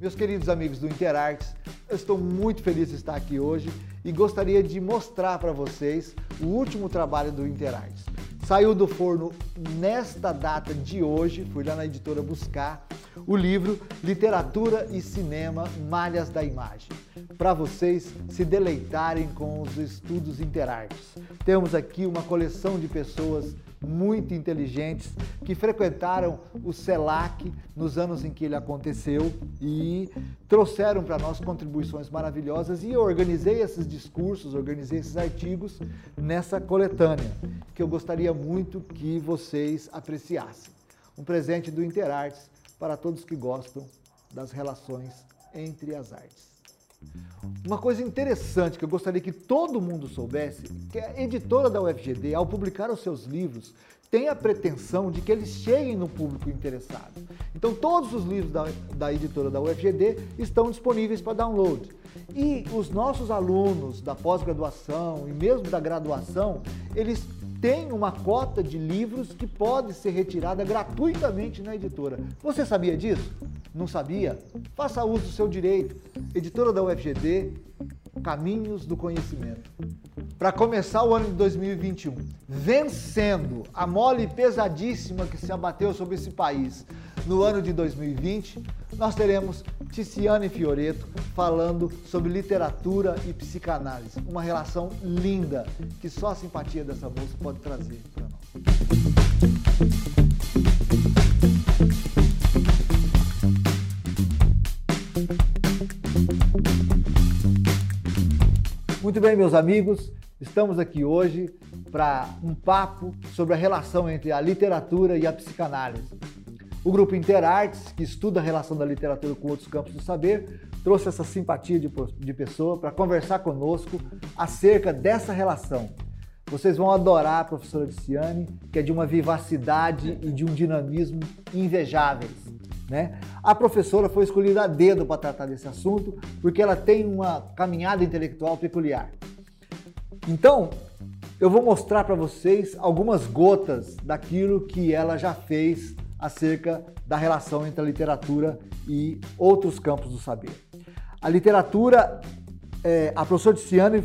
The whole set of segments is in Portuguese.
Meus queridos amigos do Interartes, eu estou muito feliz de estar aqui hoje e gostaria de mostrar para vocês o último trabalho do Interartes. Saiu do forno nesta data de hoje, fui lá na editora buscar o livro Literatura e Cinema Malhas da Imagem, para vocês se deleitarem com os estudos interartes. Temos aqui uma coleção de pessoas muito inteligentes que frequentaram o CELAC nos anos em que ele aconteceu e trouxeram para nós contribuições maravilhosas e eu organizei esses discursos, organizei esses artigos nessa coletânea que eu gostaria muito que vocês apreciassem. Um presente do Interartes para todos que gostam das relações entre as artes. Uma coisa interessante que eu gostaria que todo mundo soubesse, que a editora da UFGD, ao publicar os seus livros, tem a pretensão de que eles cheguem no público interessado. Então todos os livros da, da editora da UFGD estão disponíveis para download. E os nossos alunos da pós-graduação e mesmo da graduação, eles tem uma cota de livros que pode ser retirada gratuitamente na editora. Você sabia disso? Não sabia? Faça uso do seu direito. Editora da UFGD, Caminhos do Conhecimento. Para começar o ano de 2021, vencendo a mole pesadíssima que se abateu sobre esse país no ano de 2020, nós teremos Ticiane Fioreto falando sobre literatura e psicanálise. Uma relação linda que só a simpatia dessa moça pode trazer para nós. Muito bem, meus amigos, estamos aqui hoje para um papo sobre a relação entre a literatura e a psicanálise. O grupo Interartes, que estuda a relação da literatura com outros campos do saber, trouxe essa simpatia de, de pessoa para conversar conosco acerca dessa relação. Vocês vão adorar a professora Luciane, que é de uma vivacidade e de um dinamismo invejáveis. Né? A professora foi escolhida a dedo para tratar desse assunto porque ela tem uma caminhada intelectual peculiar. Então, eu vou mostrar para vocês algumas gotas daquilo que ela já fez acerca da relação entre a literatura e outros campos do saber. A literatura, é, a professora Tiziane,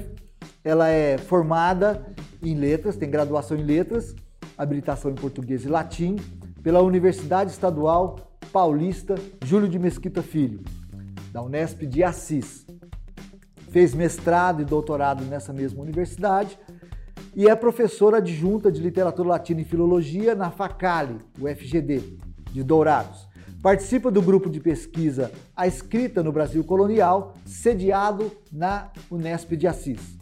ela é formada em letras, tem graduação em letras, habilitação em português e latim, pela Universidade Estadual Paulista Júlio de Mesquita Filho, da Unesp de Assis. Fez mestrado e doutorado nessa mesma universidade e é professora adjunta de Literatura Latina e Filologia na FACALI, UFGD, de Dourados. Participa do grupo de pesquisa A Escrita no Brasil Colonial, sediado na Unesp de Assis.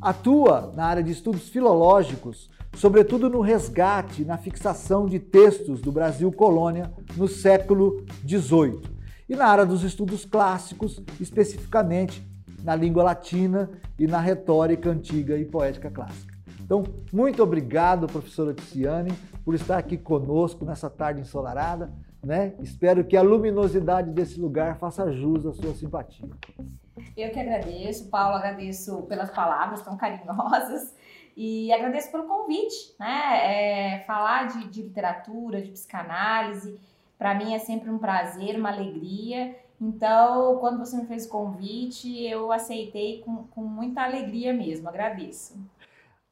Atua na área de estudos filológicos, sobretudo no resgate na fixação de textos do Brasil colônia no século XVIII, e na área dos estudos clássicos, especificamente na língua latina e na retórica antiga e poética clássica. Então, muito obrigado, professora Tiziane, por estar aqui conosco nessa tarde ensolarada. Né? Espero que a luminosidade desse lugar faça jus à sua simpatia. Eu que agradeço, Paulo, agradeço pelas palavras tão carinhosas e agradeço pelo convite, né? É, falar de, de literatura, de psicanálise, para mim é sempre um prazer, uma alegria. Então, quando você me fez o convite, eu aceitei com, com muita alegria mesmo, agradeço.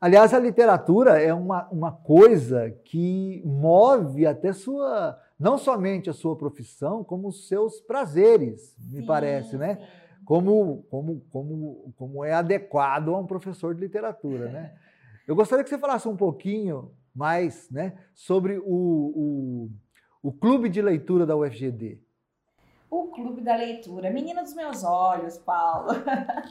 Aliás, a literatura é uma, uma coisa que move até sua, não somente a sua profissão, como os seus prazeres, me sim, parece, né? Como, como, como, como é adequado a um professor de literatura, né? Eu gostaria que você falasse um pouquinho mais né, sobre o, o, o clube de leitura da UFGD. O Clube da Leitura, menina dos meus olhos, Paulo.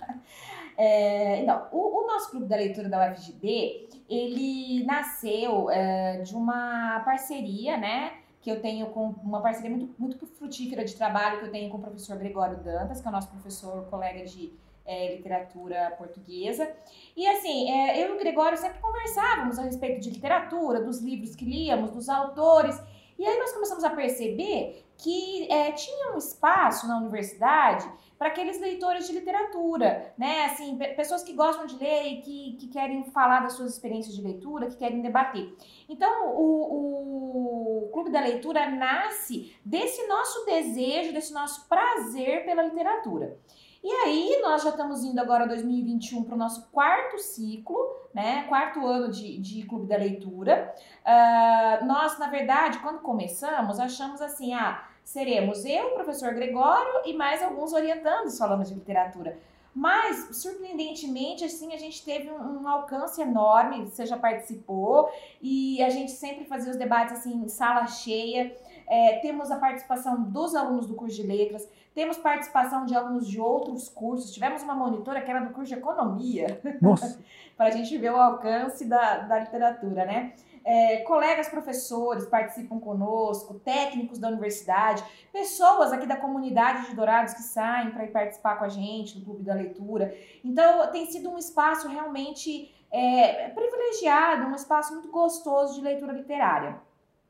é, então, o, o, nosso Clube da Leitura da UFGD, ele nasceu é, de uma parceria, né? Que eu tenho com uma parceria muito, muito frutífera de trabalho que eu tenho com o professor Gregório Dantas, que é o nosso professor, colega de é, literatura portuguesa. E assim, é, eu e o Gregório sempre conversávamos a respeito de literatura, dos livros que líamos, dos autores. E aí nós começamos a perceber que é, tinha um espaço na universidade para aqueles leitores de literatura, né? Assim, pessoas que gostam de ler e que, que querem falar das suas experiências de leitura, que querem debater. Então, o, o Clube da Leitura nasce desse nosso desejo, desse nosso prazer pela literatura. E aí, nós já estamos indo agora 2021 para o nosso quarto ciclo, né? Quarto ano de, de Clube da Leitura. Uh, nós, na verdade, quando começamos, achamos assim, ah, seremos eu, o professor Gregório e mais alguns orientandos falando de literatura. Mas, surpreendentemente, assim, a gente teve um, um, alcance enorme, você já participou, e a gente sempre fazia os debates assim, em sala cheia. É, temos a participação dos alunos do curso de letras, temos participação de alunos de outros cursos. Tivemos uma monitora que era do curso de economia. Para a gente ver o alcance da, da literatura, né? É, colegas professores participam conosco, técnicos da universidade, pessoas aqui da comunidade de Dourados que saem para ir participar com a gente no Clube da Leitura. Então, tem sido um espaço realmente é, privilegiado, um espaço muito gostoso de leitura literária.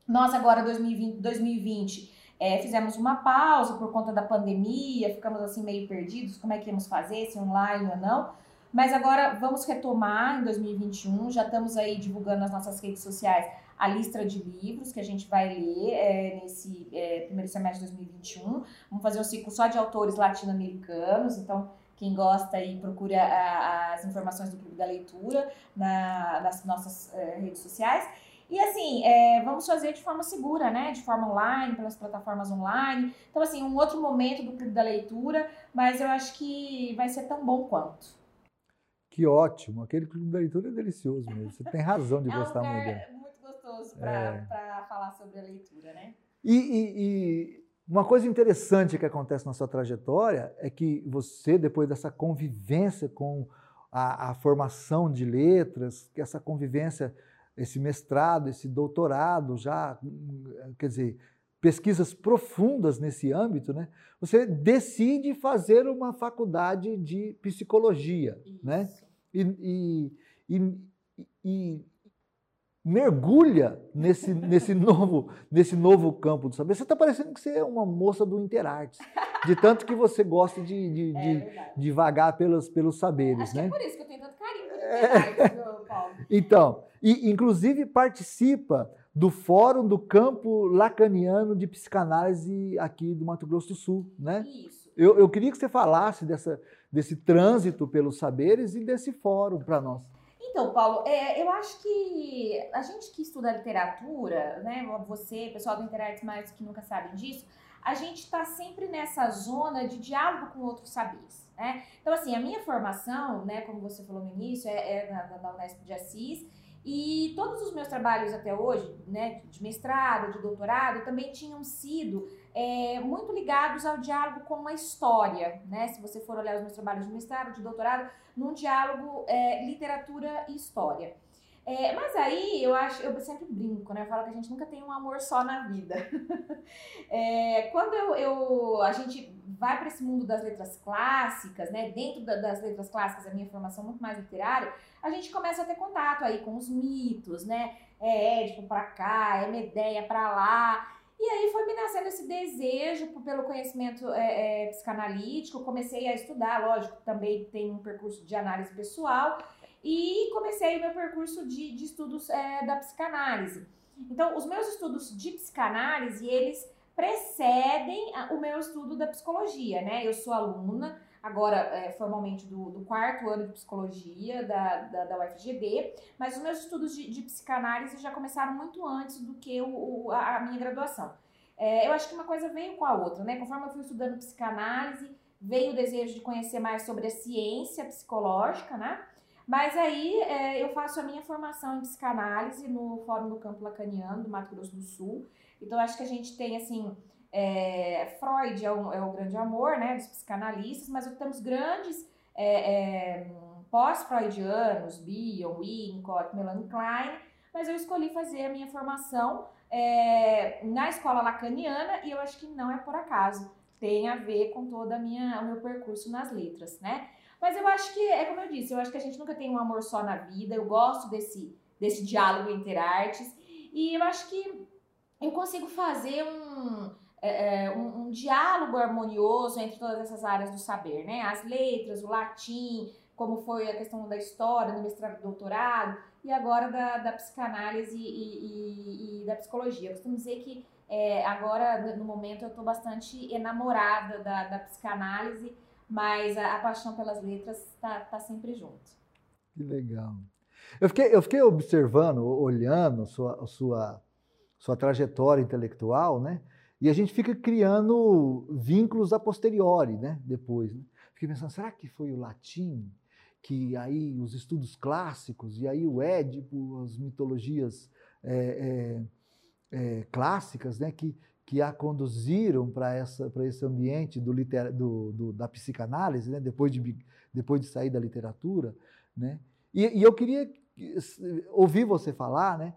Nós, agora, 2020, 2020 é, fizemos uma pausa por conta da pandemia, ficamos assim meio perdidos, como é que íamos fazer, se online ou não. Mas agora vamos retomar em 2021, já estamos aí divulgando nas nossas redes sociais a lista de livros que a gente vai ler é, nesse é, primeiro semestre de 2021. Vamos fazer um ciclo só de autores latino-americanos, então quem gosta aí procura a, as informações do Clube da Leitura na, nas nossas é, redes sociais. E assim, é, vamos fazer de forma segura, né? De forma online, pelas plataformas online. Então, assim, um outro momento do Clube da Leitura, mas eu acho que vai ser tão bom quanto. Que ótimo, aquele clube da leitura é delicioso mesmo. Você tem razão de é gostar um muito dele. É muito gostoso para é. falar sobre a leitura, né? E, e, e, uma coisa interessante que acontece na sua trajetória é que você, depois dessa convivência com a, a formação de letras, que essa convivência, esse mestrado, esse doutorado, já, quer dizer, pesquisas profundas nesse âmbito, né? Você decide fazer uma faculdade de psicologia, né? Isso. né? E, e, e, e, mergulha nesse, nesse, novo, nesse novo campo do saber. Você está parecendo que você é uma moça do Interartes, de tanto que você gosta de, de, é de, vagar pelos, pelos saberes, Acho né? é por isso que eu tenho tanto carinho por Interartes, é. Paulo. Então, e inclusive participa do Fórum do Campo Lacaniano de Psicanálise aqui do Mato Grosso do Sul, né? Isso. Eu, eu queria que você falasse dessa, desse trânsito pelos saberes e desse fórum para nós. Então, Paulo, é, eu acho que a gente que estuda literatura, né, você, pessoal do Interartes mais que nunca sabem disso, a gente está sempre nessa zona de diálogo com outros saberes, né? Então, assim, a minha formação, né, como você falou no início, é, é na, na Unesp de Assis, e todos os meus trabalhos até hoje, né, de mestrado, de doutorado, também tinham sido é, muito ligados ao diálogo com a história, né? Se você for olhar os meus trabalhos de mestrado, de doutorado, num diálogo é, literatura e história. É, mas aí eu acho, eu sempre brinco, né? Eu falo que a gente nunca tem um amor só na vida. é, quando eu, eu, a gente vai para esse mundo das letras clássicas, né? Dentro da, das letras clássicas, a minha formação muito mais literária, a gente começa a ter contato aí com os mitos, né? É Édipo para cá, é Medeia para lá. E aí foi me nascendo esse desejo pelo conhecimento é, é, psicanalítico. Comecei a estudar, lógico, também tem um percurso de análise pessoal e comecei o meu percurso de, de estudos é, da psicanálise. Então, os meus estudos de psicanálise, eles precedem o meu estudo da psicologia, né? Eu sou aluna, agora é, formalmente do, do, quarto ano de psicologia da, da, da UFGD, mas os meus estudos de, de, psicanálise já começaram muito antes do que o, a, a minha graduação. É, eu acho que uma coisa veio com a outra, né? Conforme eu fui estudando psicanálise, veio o desejo de conhecer mais sobre a ciência psicológica, né? Mas aí é, eu faço a minha formação em psicanálise no Fórum do Campo Lacaniano, do Mato Grosso do Sul. Então acho que a gente tem assim. É, Freud é, um, é o grande amor né, dos psicanalistas, mas temos grandes é, é, pós-freudianos, Bion, Winnicott, Melanie Klein, mas eu escolhi fazer a minha formação é, na escola lacaniana e eu acho que não é por acaso, tem a ver com todo minha, o meu percurso nas letras, né? Mas eu acho que, é como eu disse, eu acho que a gente nunca tem um amor só na vida. Eu gosto desse, desse diálogo entre artes. E eu acho que eu consigo fazer um, é, é, um, um, diálogo harmonioso entre todas essas áreas do saber, né? As letras, o latim, como foi a questão da história, do mestrado e doutorado, e agora da, da psicanálise e, e, e, da psicologia. Eu costumo dizer que é, agora, no momento, eu estou bastante enamorada da, da psicanálise, mas a, a, paixão pelas letras está tá sempre junto. Que legal. Eu fiquei, eu fiquei observando, olhando sua, sua, sua trajetória intelectual, né? E a gente fica criando vínculos a posteriori, né? Depois. Né? Fiquei pensando, será que foi o latim? Que aí os estudos clássicos, e aí o Édipo, as mitologias é, é, é, clássicas, né? Que, que a conduziram para esse ambiente do, do, do, da psicanálise, né? depois, de, depois de sair da literatura. Né? E, e eu queria ouvir você falar né,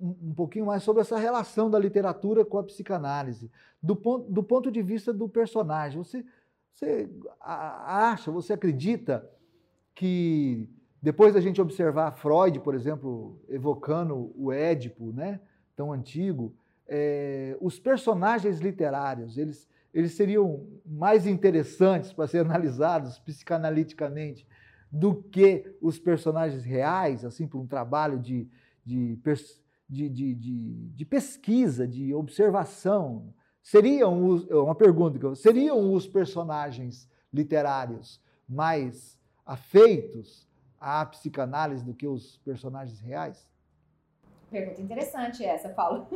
um pouquinho mais sobre essa relação da literatura com a psicanálise, do ponto, do ponto de vista do personagem. Você, você acha, você acredita que depois da gente observar Freud, por exemplo, evocando o Édipo, né, tão antigo, é, os personagens literários, eles, eles seriam mais interessantes para ser analisados psicanaliticamente do que os personagens reais, assim, por um trabalho de, de, de, de, de pesquisa, de observação. Seriam os, uma pergunta, seriam os personagens literários mais afeitos à psicanálise do que os personagens reais? Pergunta interessante essa, Paulo.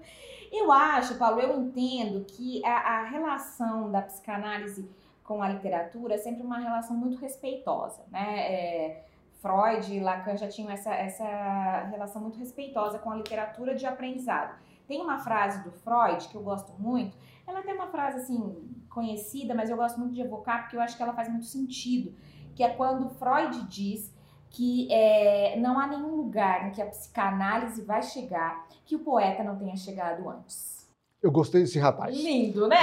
eu acho, Paulo, eu entendo que a, a, relação da psicanálise com a literatura é sempre uma relação muito respeitosa, né? É, Freud e Lacan já tinham essa, essa relação muito respeitosa com a literatura de aprendizado. Tem uma frase do Freud que eu gosto muito, ela tem uma frase assim conhecida, mas eu gosto muito de evocar porque eu acho que ela faz muito sentido, que é quando Freud diz que é, não há nenhum lugar em que a psicanálise vai chegar que o poeta não tenha chegado antes. Eu gostei desse rapaz. Lindo, né?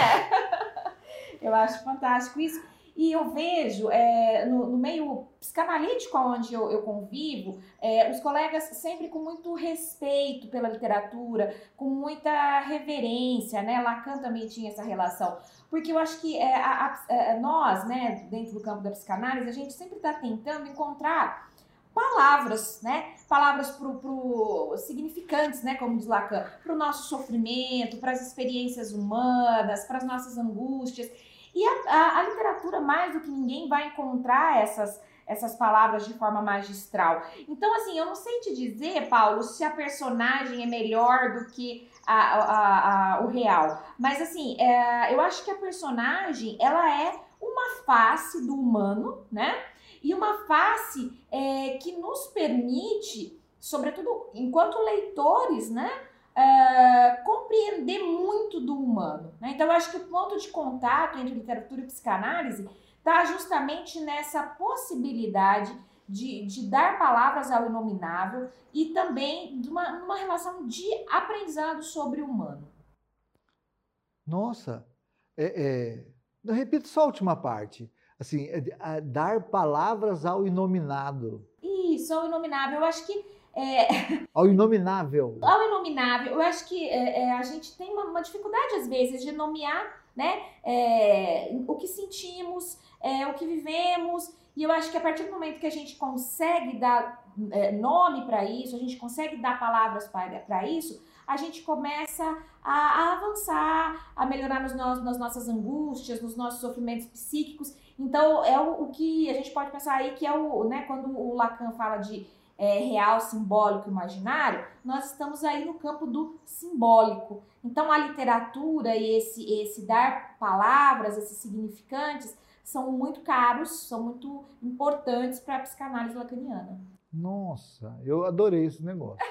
eu acho fantástico isso. E eu vejo é, no, no, meio psicanalítico onde eu, eu convivo, é, os colegas sempre com muito respeito pela literatura, com muita reverência, né? Lacan também tinha essa relação. Porque eu acho que é, a, a, é, nós, né, dentro do campo da psicanálise, a gente sempre está tentando encontrar palavras, né? Palavras pro, pro significantes, né? Como diz Lacan, para o nosso sofrimento, para as experiências humanas, para as nossas angústias. E a, a, a, literatura, mais do que ninguém, vai encontrar essas, essas palavras de forma magistral. Então, assim, eu não sei te dizer, Paulo, se a personagem é melhor do que a, o real. Mas, assim, é, eu acho que a personagem, ela é uma face do humano, né? E uma face é, que nos permite, sobretudo enquanto leitores, né? uh, compreender muito do humano. Né? Então, eu acho que o ponto de contato entre literatura e psicanálise está justamente nessa possibilidade de, de, dar palavras ao inominável e também de uma, uma relação de aprendizado sobre o humano. Nossa, é, é, eu repito só a última parte. Assim, é, dar palavras ao inominado. Isso, ao inominável. Eu acho que é... Ao inominável. Ao inominável. Eu acho que é, é, a gente tem uma, uma, dificuldade, às vezes, de nomear né, é, o que sentimos, é, o que vivemos. E eu acho que a partir do momento que a gente consegue dar nome para isso, a gente consegue dar palavras para isso, a gente começa a, a avançar, a melhorar nos, nas nossas angústias, nos nossos sofrimentos psíquicos. Então, é o, o que a gente pode pensar aí que é o, né, quando o Lacan fala de é, real, simbólico, imaginário, nós estamos aí no campo do simbólico. Então a literatura e esse, esse dar palavras, esses significantes, são muito caros, são muito importantes para a psicanálise lacaniana. Nossa, eu adorei esse negócio.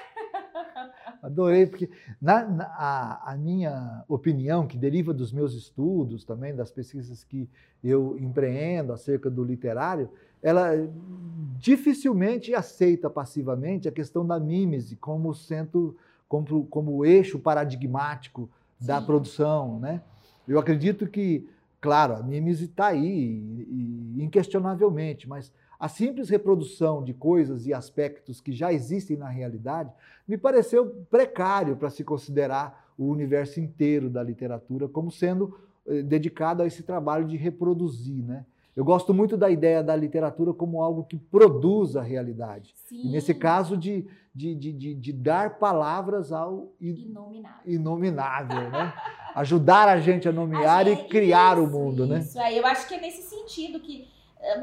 Adorei, porque na, na a, a, minha opinião, que deriva dos meus estudos também, das pesquisas que eu empreendo acerca do literário, ela dificilmente aceita passivamente a questão da mímese como centro, como, como eixo paradigmático da Sim. produção, né? Eu acredito que, claro, a mímese está aí, e, e, inquestionavelmente, mas a simples reprodução de coisas e aspectos que já existem na realidade me pareceu precário para se considerar o universo inteiro da literatura como sendo eh, dedicado a esse trabalho de reproduzir, né? Eu gosto muito da ideia da literatura como algo que produz a realidade. Sim. E nesse caso, de, de, de, de, dar palavras ao Inominável. inominável, né? Ajudar a gente a nomear gente- e criar o isso, mundo, né? Isso, aí eu acho que é nesse sentido que,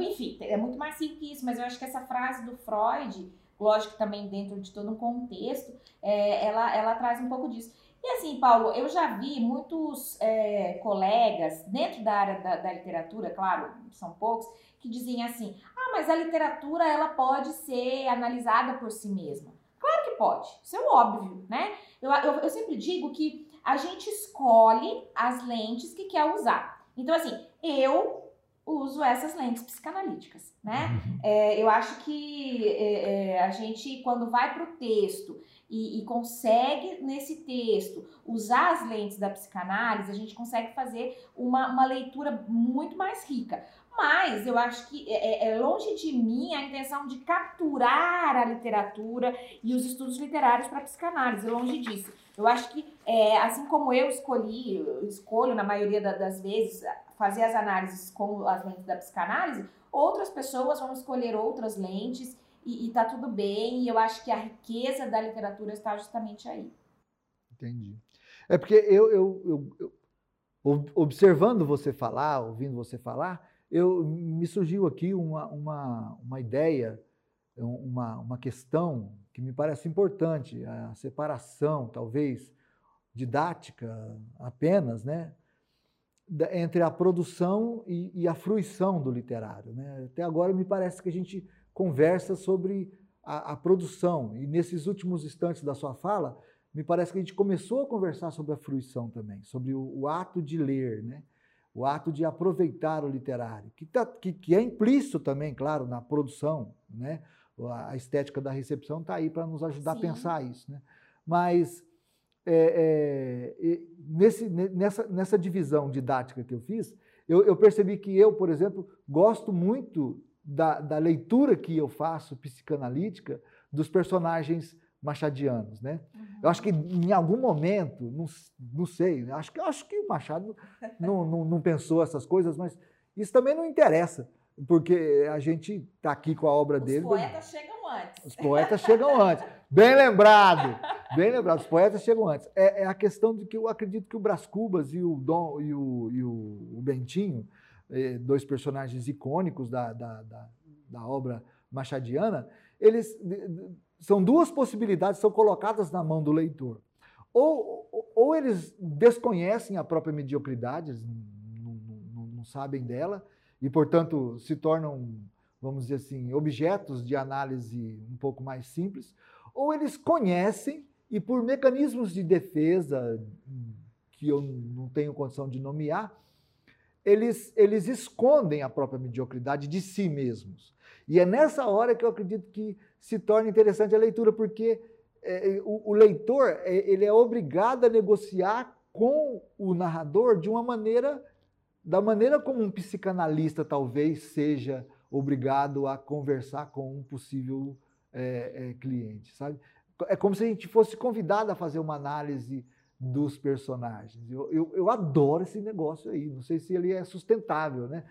enfim, é muito mais simples que isso, mas eu acho que essa frase do Freud, lógico também dentro de todo um contexto, é, ela, ela traz um pouco disso. E assim, Paulo, eu já vi muitos é, colegas dentro da área da, da literatura, claro, são poucos, que dizem assim: ah, mas a literatura ela pode ser analisada por si mesma. Claro que pode, isso é óbvio, né? Eu, eu, eu sempre digo que a gente escolhe as lentes que quer usar. Então, assim, eu uso essas lentes psicanalíticas, né? É, eu acho que é, é, a gente, quando vai para o texto e, e consegue, nesse texto, usar as lentes da psicanálise, a gente consegue fazer uma, uma leitura muito mais rica. Mas eu acho que é, é- é longe de mim a intenção de capturar a literatura e os estudos literários para psicanálise, longe disso. Eu acho que, é, assim como eu escolhi, eu escolho na maioria da- das vezes fazer as análises com as lentes da psicanálise, outras pessoas vão escolher outras lentes e, e tá tudo bem. E eu acho que a riqueza da literatura está justamente aí. Entendi. É porque eu, eu- eu- eu- ob- observando você falar, ouvindo você falar, eu me surgiu aqui uma, uma, uma ideia, um, uma, uma questão que me parece importante, a separação, talvez, didática apenas, né? Entre a produção e, e a fruição do literário. Né? Até agora me parece que a gente conversa sobre a, a produção, e nesses últimos instantes da sua fala, me parece que a gente começou a conversar sobre a fruição também, sobre o, o ato de ler, né? o ato de aproveitar o literário, que, tá, que, que é implícito também, claro, na produção. Né? A a estética da recepção está aí para nos ajudar Sim. a pensar isso. Né? Mas é, é, nesse, ne- nessa, nessa divisão didática que eu fiz, eu, eu percebi que eu, por exemplo, gosto muito da, da leitura que eu faço psicanalítica dos personagens machadianos, né? Eu acho que em algum momento, não, não sei, acho que, acho que o Machado não, não, não pensou essas coisas, mas isso também não interessa, porque a gente está aqui com a obra Os dele. poetas chegam antes. Os poetas chegam antes. Bem lembrado, bem lembrado. Os poetas chegam antes. É, é a questão de que eu acredito que o Brás Cubas e o Dom e o, e o, o Bentinho, eh, dois personagens icônicos da, da, da, da obra machadiana, eles são duas possibilidades são colocadas na mão do leitor. Ou, ou- eles desconhecem a própria mediocridade, eles não- não sabem dela, e, portanto, se tornam, vamos dizer assim, objetos de análise um pouco mais simples, ou eles conhecem e, por mecanismos de defesa que eu não tenho condição de nomear, eles, eles escondem a própria mediocridade de si mesmos. E é nessa hora que eu acredito que se torna interessante a leitura, porque é, o, o leitor é, ele é obrigado a negociar com o narrador de uma maneira, da maneira como um psicanalista talvez seja obrigado a conversar com um possível é, é, cliente, sabe? É como se a gente fosse convidado a fazer uma análise dos personagens. Eu, eu, eu adoro esse negócio aí. Não sei se ele é sustentável, né?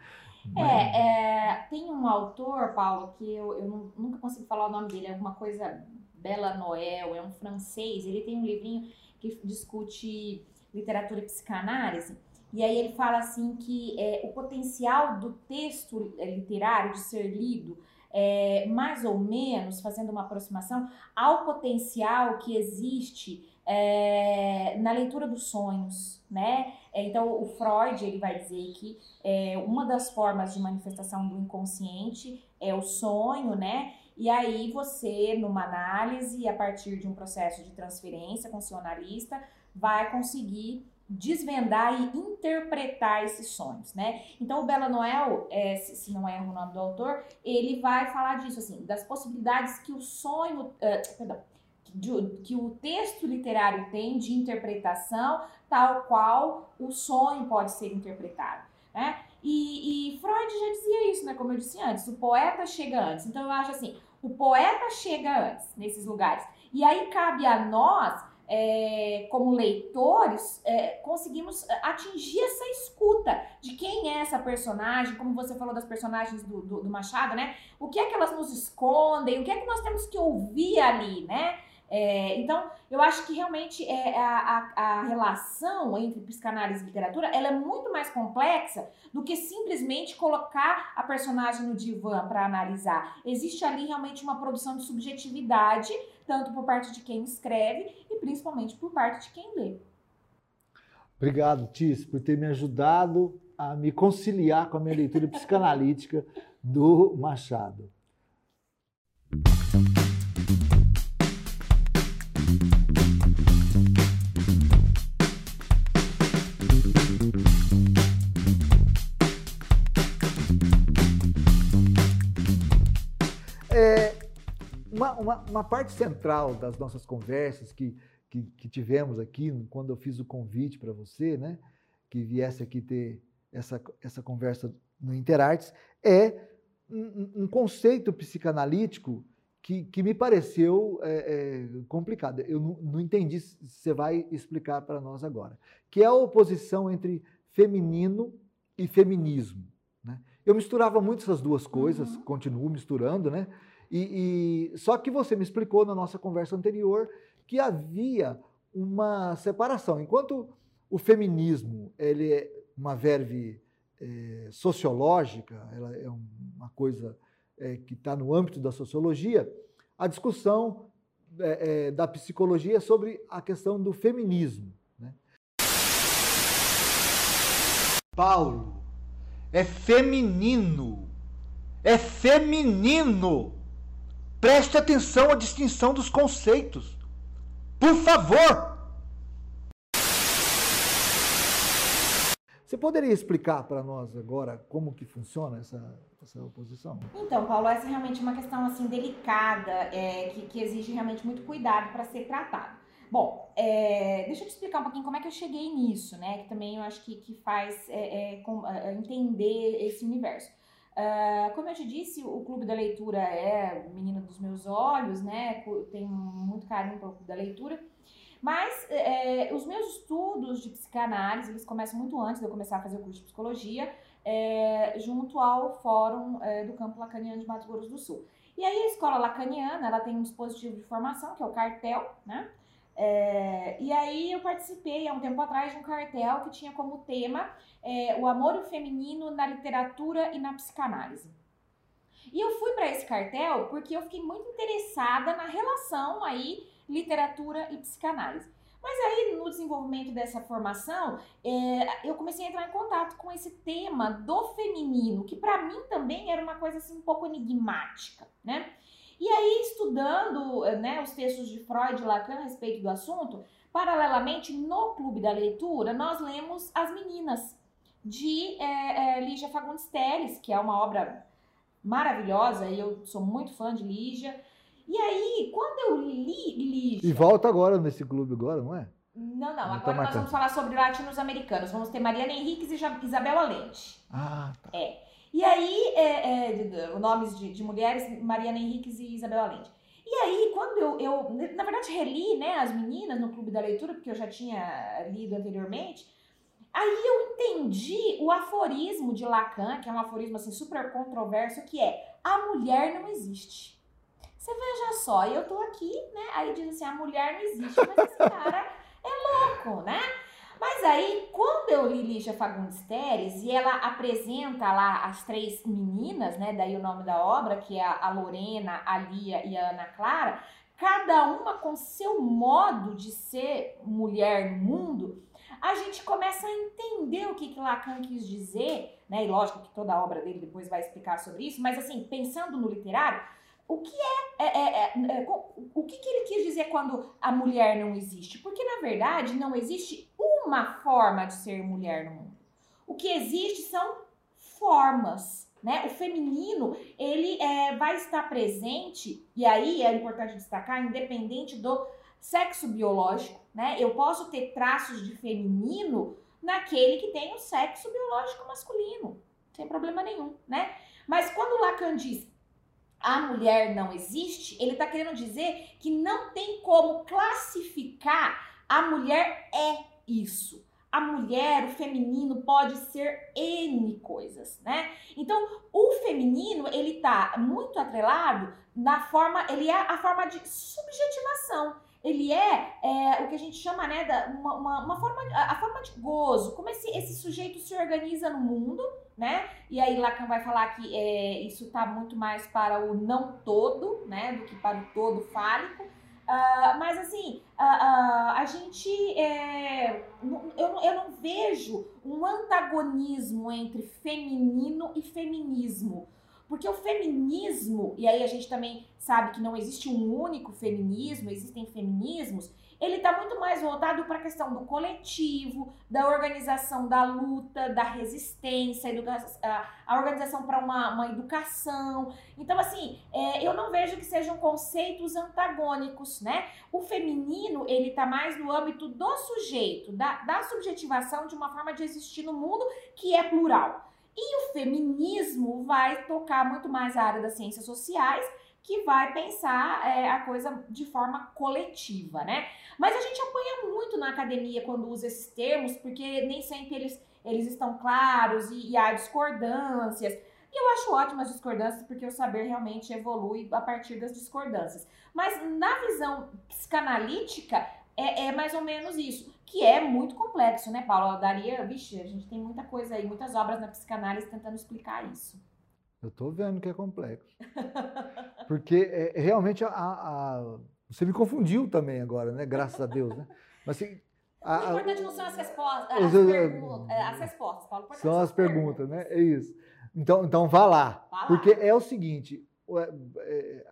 É, é, tem um autor, Paulo, que eu, eu nu- nunca consigo falar o nome dele, é alguma coisa Bela Noel, é um francês, ele tem um livrinho que discute literatura e psicanálise, e aí ele fala assim que é, o potencial do texto literário de ser lido é, mais ou menos, fazendo uma aproximação, ao potencial que existe é, na leitura dos sonhos, né? É, Então, o Freud, ele vai dizer que é, uma das formas de manifestação do inconsciente é o sonho, né? E aí você, numa análise, a partir de um processo de transferência com seu analista, vai conseguir desvendar e interpretar esses sonhos, né? Então o Bela Noel, é, se, se não erro o nome do autor, ele vai falar disso, assim, das possibilidades que o sonho, eh, perdão, de- que o texto literário tem de interpretação, tal qual o sonho pode ser interpretado, né? E, e Freud já dizia isso, né? Como eu disse antes, o poeta chega antes. Então eu acho assim, o poeta chega antes nesses lugares. E aí cabe a nós é, como leitores, é, conseguimos atingir essa escuta de quem é essa personagem, como você falou das personagens do, do, do Machado, né? O que é que elas nos escondem, o que é que nós temos que ouvir ali, né? É, então, eu acho que realmente é, a, a, a, relação entre psicanálise e literatura ela é muito mais complexa do que simplesmente colocar a personagem no divã para analisar. Existe ali realmente uma produção de subjetividade, tanto por parte de quem escreve e principalmente por parte de quem lê. Obrigado, Tis, por ter me ajudado a me conciliar com a minha leitura psicanalítica do Machado. Uma, uma, uma, parte central das nossas conversas que, que, que tivemos aqui, quando eu fiz o convite para você, né, que viesse aqui ter essa, essa conversa no Interartes, é um, um conceito psicanalítico que, que me pareceu é, é, complicado. Eu não, não entendi se você vai explicar para nós agora. Que é a oposição entre feminino e feminismo. Né? Eu misturava muito essas duas coisas, uhum. continuo misturando, né? E, e, só que você me explicou na nossa conversa anterior que havia uma separação. Enquanto o feminismo ele é uma verve é, sociológica, ela é uma coisa é, que está no âmbito da sociologia, a discussão é, é, da psicologia é sobre a questão do feminismo. Né? Paulo, é feminino, é feminino Preste atenção à distinção dos conceitos. Por favor! Você poderia explicar para nós agora como que funciona essa, essa oposição? Então, Paulo, essa é realmente uma questão assim delicada, é, que, que exige realmente muito cuidado para ser tratado. Bom, é, deixa eu te explicar um pouquinho como é que eu cheguei nisso, né? Que também eu acho que, que faz é, é com, é, entender esse universo. Uh, como eu te disse, o Clube da Leitura é menina dos meus olhos, né? Tenho muito carinho pelo Clube da Leitura. Mas é, os meus estudos de psicanálise, eles começam muito antes de eu começar a fazer o curso de psicologia, é, junto ao Fórum é, do Campo Lacaniano de Mato Grosso do Sul. E aí a escola lacaniana, ela tem um dispositivo de formação, que é o cartel, né? É, e aí eu participei há um tempo atrás de um cartel que tinha como tema é, o amor feminino na literatura e na psicanálise. E eu fui para esse cartel porque eu fiquei muito interessada na relação aí literatura e psicanálise. Mas aí, no desenvolvimento dessa formação, é, eu comecei a entrar em contato com esse tema do feminino, que para mim também era uma coisa assim um pouco enigmática, né? E aí, estudando né, os textos de Freud e Lacan a respeito do assunto, paralelamente, no Clube da Leitura, nós lemos As Meninas, de é, é, Lígia Fagundes Teles, que é uma obra maravilhosa, e eu sou muito fã de Lígia. E aí, quando eu li Lígia... E volta agora nesse clube agora, não é? Não, não. Agora nós vamos falar sobre latinos-americanos. Vamos ter Mariana Henriques e Isabel Allende. Ah, tá. É. E aí, é, é, nomes de, de, mulheres, Mariana Henriques e Isabel Allende. E aí, quando eu, eu, na verdade, reli né, as meninas no Clube da Leitura, porque eu já tinha lido anteriormente, aí eu entendi o aforismo de Lacan, que é um aforismo assim, super controverso, que é a mulher não existe. Você veja só, eu tô aqui, né? Aí diz assim, a mulher não existe, mas esse cara é louco, né? Mas aí, quando eu li Lígia Fagundes Teres e ela apresenta lá as três meninas, né? Daí o nome da obra, que é a Lorena, a Lia e a Ana Clara, cada uma com seu modo de ser mulher no mundo, a gente começa a entender o que, que Lacan quis dizer, né? E lógico que toda a obra dele depois vai explicar sobre isso, mas assim, pensando no literário, o que é, é, é, é, o que, que ele quis dizer quando a mulher não existe? Porque na verdade não existe uma forma de ser mulher no mundo. O que existe são formas, né? O feminino ele é, vai estar presente e aí é importante destacar, independente do sexo biológico, né? Eu posso ter traços de feminino naquele que tem o sexo biológico masculino, sem problema nenhum, né? Mas quando Lacan diz a mulher não existe, ele está querendo dizer que não tem como classificar a mulher é isso. A mulher, o feminino pode ser N coisas, né? Então, o feminino, ele tá muito atrelado na forma, ele é a forma de subjetivação ele é, é, o que a gente chama, né, da, uma, uma, uma, forma, a forma de gozo, como esse, esse sujeito se organiza no mundo, né, e aí Lacan vai falar que é, isso está muito mais para o não todo, né, do que para o todo fálico, uh, mas assim, uh, uh, a gente, é, eu, eu não vejo um antagonismo entre feminino e feminismo, porque o feminismo, e aí a gente também sabe que não existe um único feminismo, existem feminismos, ele está muito mais voltado para a questão do coletivo, da organização da luta, da resistência, a organização para uma, uma, educação. Então, assim, é, eu não vejo que sejam conceitos antagônicos, né? O feminino, ele está mais no âmbito do sujeito, da, da subjetivação de uma forma de existir no mundo que é plural. E o feminismo vai tocar muito mais a área das ciências sociais, que vai pensar é, a coisa de forma coletiva, né? Mas a gente apanha muito na academia quando usa esses termos, porque nem sempre eles, eles estão claros e, e há discordâncias. E eu acho ótimas discordâncias, porque o saber realmente evolui a partir das discordâncias. Mas na visão psicanalítica, é, é, mais ou menos isso, que é muito complexo, né, Paulo? Eu daria, vixe, a gente tem muita coisa aí, muitas obras na psicanálise tentando explicar isso. Eu tô vendo que é complexo. Porque é, é, realmente a, a, você me confundiu também agora, né? Graças a Deus, né? Mas assim, a, o importante não são as respostas, as, perguntas, é, as respostas, Paulo. São as perguntas, né? É isso. Então, então vá lá. Vá lá. Porque é o seguinte, é,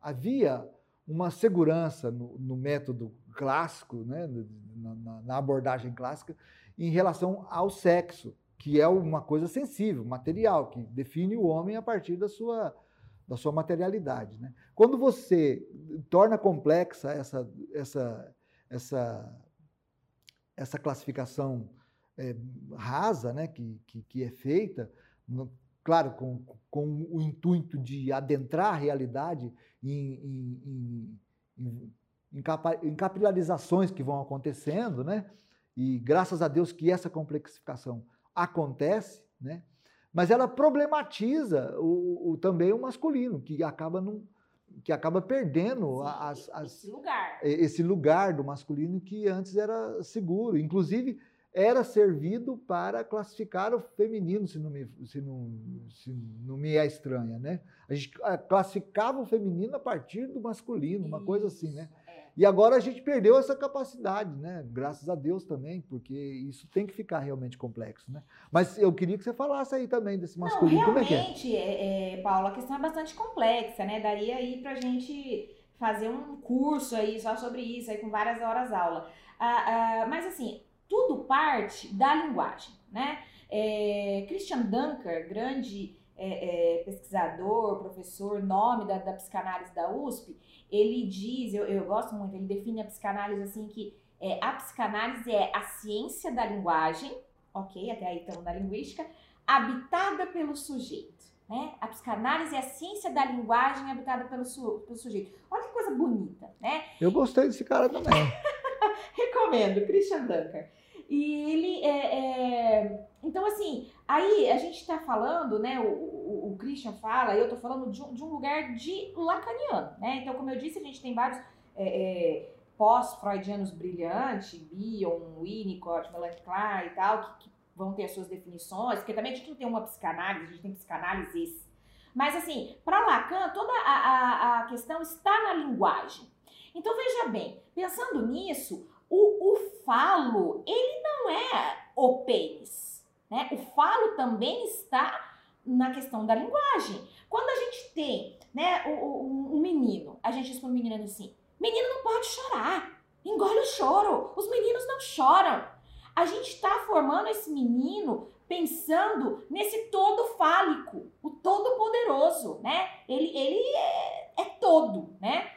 havia uma segurança no, no método clássico, né, na, na, abordagem clássica, em relação ao sexo, que é uma coisa sensível, material, que define o homem a partir da sua, da sua materialidade. Né? Quando você torna complexa essa, essa, essa, essa classificação é, rasa né, que, que, que é feita, no, claro, com, com o intuito de adentrar a realidade em, em, em, em em capilarizações que vão acontecendo, né? E graças a Deus que essa complexificação acontece, né? Mas ela problematiza o, o também o masculino, que acaba num, que acaba perdendo Sim, as, as, esse lugar. esse lugar do masculino que antes era seguro. Inclusive, era servido para classificar o feminino, se não me, se não, se não me é estranha, né? A gente ah, classificava o feminino a partir do masculino, uma coisa assim, né? E agora a gente perdeu essa capacidade, né? Graças a Deus também, porque isso tem que ficar realmente complexo, né? Mas eu queria que você falasse aí também desse masculino. Não, realmente, Como é que é? É, Paulo, a questão é bastante complexa, né? Daria aí pra gente fazer um curso aí só sobre isso, aí com várias horas aula. Ah, ah, mas assim, tudo parte da linguagem, né? É, Christian Dunker, grande é, é, pesquisador, professor, nome da, da psicanálise da USP, ele diz, eu, eu gosto muito, ele define a psicanálise assim que é, a psicanálise é a ciência da linguagem, ok, até aí estamos na linguística, habitada pelo sujeito. Né? A psicanálise é a ciência da linguagem habitada pelo, su, pelo sujeito. Olha que coisa bonita, né? Eu gostei desse cara também. Recomendo, Christian Dunker. E ele é, é, Então, assim, aí a gente está falando, né? O, o, o, Christian fala, eu estou falando de um, de um, lugar de lacaniano, né? Então, como eu disse, a gente tem vários é, é pós-freudianos brilhantes, Bion, Winnicott, Melanie Klein e tal, que, que, vão ter as suas definições, porque também a gente não tem uma psicanálise, a gente tem psicanálises. Mas, assim, para Lacan, toda a, a, a questão está na linguagem. Então, veja bem, pensando nisso, o, o falo, ele não é o pênis, né? O falo também está na questão da linguagem. Quando a gente tem, né, um, menino, a gente diz para o menino assim, menino não pode chorar, engole o choro, os meninos não choram. A gente está formando esse menino pensando nesse todo fálico, o todo poderoso, né? Ele, ele é, é todo, né?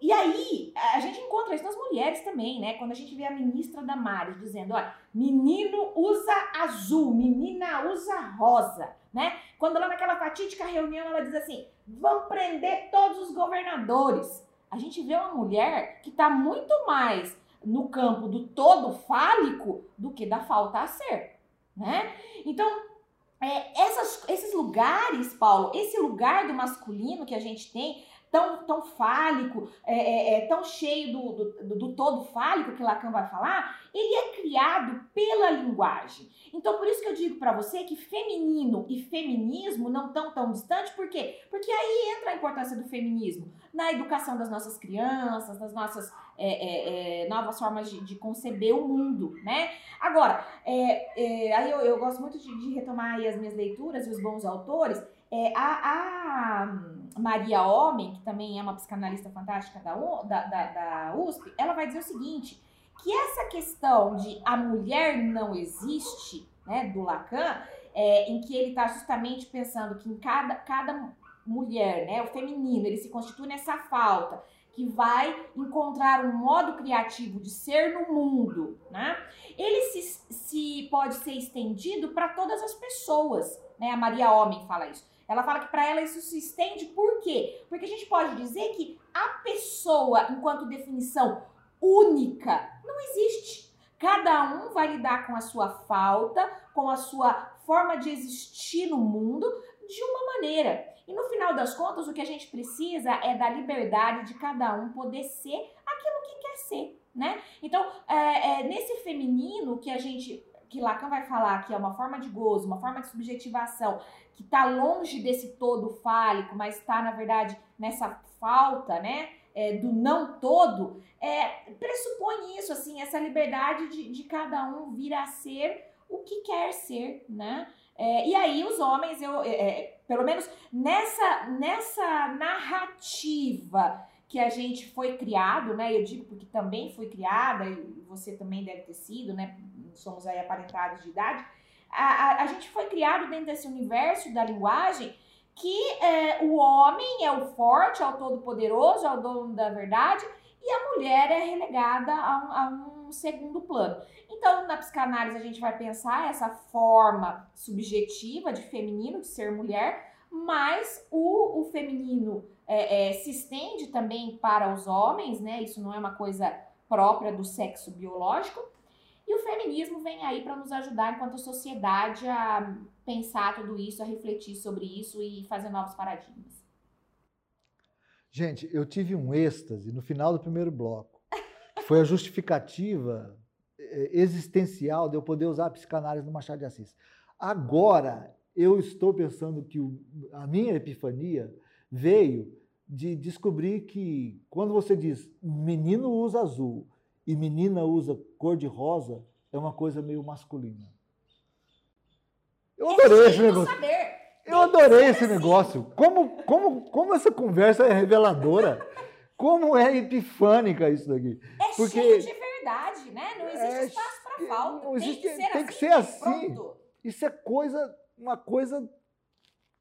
E aí, a gente encontra isso nas mulheres também, né? Quando a gente vê a ministra Damares dizendo, olha, menino usa azul, menina usa rosa, né? Quando lá naquela fatídica reunião ela diz assim: vamos prender todos os governadores. A gente vê uma mulher que está muito mais no campo do todo fálico do que da falta a ser, né? Então, é, essas, esses lugares, Paulo, esse lugar do masculino que a gente tem, tão, tão fálico, é, é, é, tão cheio do, do, do, todo fálico que Lacan vai falar, ele é criado pela linguagem. Então, por isso que eu digo para você que feminino e feminismo não estão tão distantes, por quê? Porque aí entra a importância do feminismo na educação das nossas crianças, das nossas é, é, é, novas formas de, de, conceber o mundo, né? Agora, aí eu, eu, gosto muito de, de retomar as minhas leituras e os bons autores, a, a, Maria Homem, que também é uma psicanalista fantástica da, da, da, da USP, ela vai dizer o seguinte: que essa questão de a mulher não existe, né, do Lacan, é, em que ele está justamente pensando que em cada, cada mulher, né, o feminino, ele se constitui nessa falta que vai encontrar um modo criativo de ser no mundo, né? Ele se, se pode ser estendido para todas as pessoas, né? A Maria Homem fala isso. Ela fala que para ela isso se estende por quê? Porque a gente pode dizer que a pessoa, enquanto definição única, não existe. Cada um vai lidar com a sua falta, com a sua forma de existir no mundo de uma maneira. E no final das contas, o que a gente precisa é da liberdade de cada um poder ser aquilo que quer ser, né? Então, é, é, nesse feminino que a gente que Lacan vai falar que é uma forma de gozo, uma forma de subjetivação, que está longe desse todo fálico, mas está, na verdade, nessa falta, né? É, do não todo, é, pressupõe isso, assim, essa liberdade de, de cada um vir a ser o que quer ser, né? É, e aí os homens, eu, é, é, pelo menos nessa, nessa narrativa que a gente foi criado, né? Eu digo porque também fui criada, e você também deve ter sido, né? Somos aí aparentados de idade a, a, a gente foi criado dentro desse universo da linguagem que é, o homem é o forte, é o todo-poderoso, é o dono da verdade, e a mulher é relegada a um, a um, segundo plano. Então, na psicanálise, a gente vai pensar essa forma subjetiva de feminino, de ser mulher, mas o, o feminino é, é, se estende também para os homens, né? Isso não é uma coisa própria do sexo biológico. E o feminismo vem aí para nos ajudar, enquanto sociedade, a pensar tudo isso, a refletir sobre isso e fazer novos paradigmas. Gente, eu tive um êxtase no final do primeiro bloco. Foi a justificativa eh, existencial de eu poder usar a psicanálise no Machado de Assis. Agora, eu estou pensando que a minha epifania veio de descobrir que quando você diz menino usa azul e menina usa cor de rosa, é uma coisa meio masculina. Eu adorei esse negócio. Eu adorei esse assim. negócio. Como, como, como essa conversa é reveladora. Como é epifânica isso daqui. É Porque cheio de verdade, né? Não existe é, espaço para falta. Não existe, tem que ser tem assim. Que ser assim. Isso é coisa, uma coisa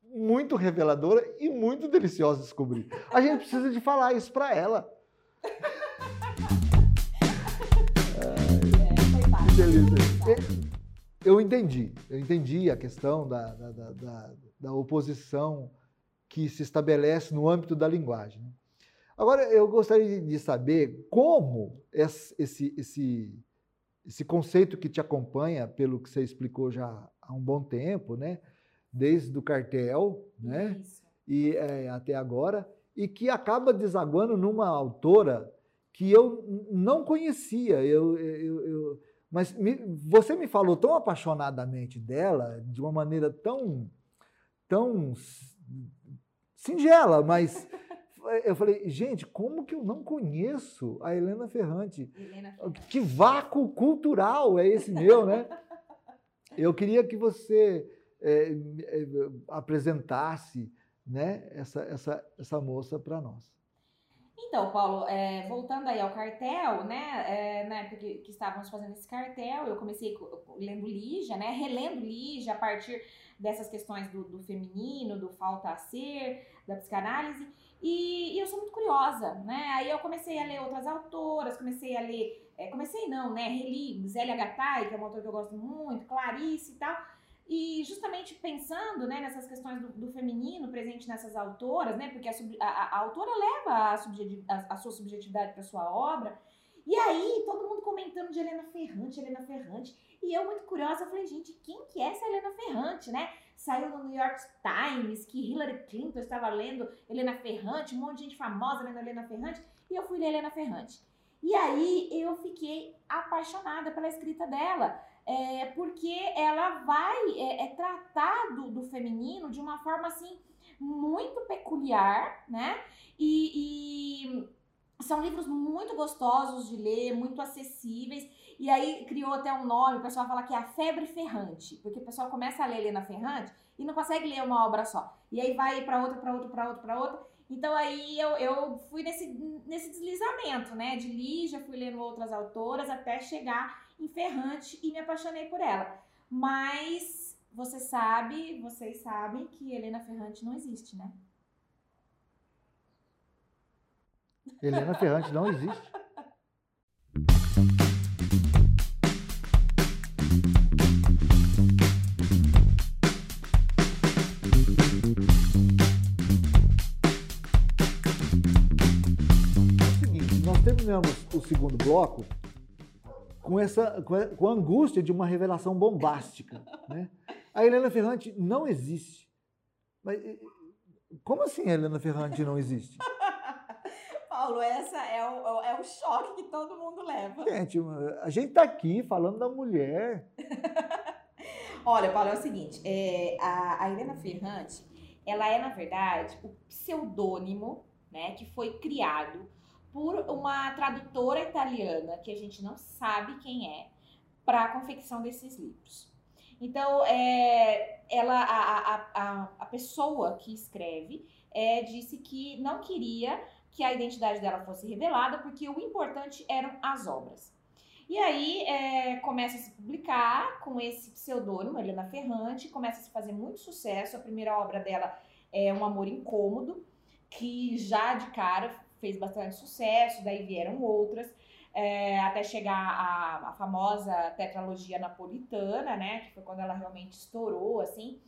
muito reveladora e muito deliciosa de descobrir. A gente precisa de falar isso para ela. Eu entendi, eu entendi a questão da, da, da, da oposição que se estabelece no âmbito da linguagem. Né? Agora, eu gostaria de saber como esse, esse, esse conceito que te acompanha, pelo que você explicou já há um bom tempo, né? desde o cartel né? e é, até agora, e que acaba desaguando numa autora que eu não conhecia. Eu, eu, eu, mas me, você me falou tão apaixonadamente dela, de uma maneira tão, tão singela, mas eu falei, gente, como que eu não conheço a Helena Ferrante? Helena Ferrante. Que vácuo cultural é esse meu, né? Eu queria que você é, é, apresentasse né, essa, essa, essa moça para nós. Então, Paulo, é, voltando aí ao cartel, né? É, na época que, que, estávamos fazendo esse cartel, eu comecei lendo Lígia, né? Relendo Lígia a partir dessas questões do, do feminino, do falta a ser, da psicanálise. E, e, eu sou muito curiosa, né? Aí eu comecei a ler outras autoras, comecei a ler, é, comecei não, né? Reli Zélia Gattai, que é uma autora que eu gosto muito, Clarice e tal. E justamente pensando né, nessas questões do, do, feminino presente nessas autoras, né, porque a, a, a autora leva a, a, sua subjetividade para sua obra, e aí, todo mundo comentando de Helena Ferrante, Helena Ferrante. E eu, muito curiosa, falei, gente, quem que é essa Helena Ferrante, né? Saiu no New York Times que Hillary Clinton estava lendo Helena Ferrante, um monte de gente famosa lendo Helena Ferrante. E eu fui ler Helena Ferrante. E aí eu fiquei apaixonada pela escrita dela, é, porque ela vai é, é do, do, feminino de uma forma assim muito peculiar, né? E, e são livros muito gostosos de ler, muito acessíveis. E aí criou até um nome, o pessoal fala que é a febre ferrante, porque o pessoal começa a ler Helena Ferrante e não consegue ler uma obra só. E aí vai para outra, para outra, para outra, para outra. Então aí eu, eu fui nesse, nesse deslizamento, né? De Lígia, fui lendo outras autoras até chegar em Ferrante e me apaixonei por ela. Mas você sabe, vocês sabem que Helena Ferrante não existe, né? Helena Ferrante não existe. nós terminamos o segundo bloco com essa com a angústia de uma revelação bombástica, né? A Helena Ferrante não existe. Mas como assim a Helena Ferrante não existe? Paulo, essa é o, é o choque que todo mundo leva. Gente, a gente tá aqui falando da mulher. Olha, Paulo, é o seguinte, é, a, a Helena Ferrante, ela é, na verdade, o pseudônimo, né, que foi criado por uma tradutora italiana, que a gente não sabe quem é, para a confecção desses livros. Então, é, ela, a, a, a, a pessoa que escreve é, disse que não queria que a identidade dela fosse revelada, porque o importante eram as obras. E aí é, começa a se publicar com esse pseudônimo, Helena Ferrante, começa a se fazer muito sucesso. A primeira obra dela é Um Amor Incômodo, que já de cara fez bastante sucesso, daí vieram outras, é, até chegar a, a famosa tetralogia napolitana, né, que foi quando ela realmente estourou, assim.